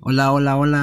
Hola, hola, hola.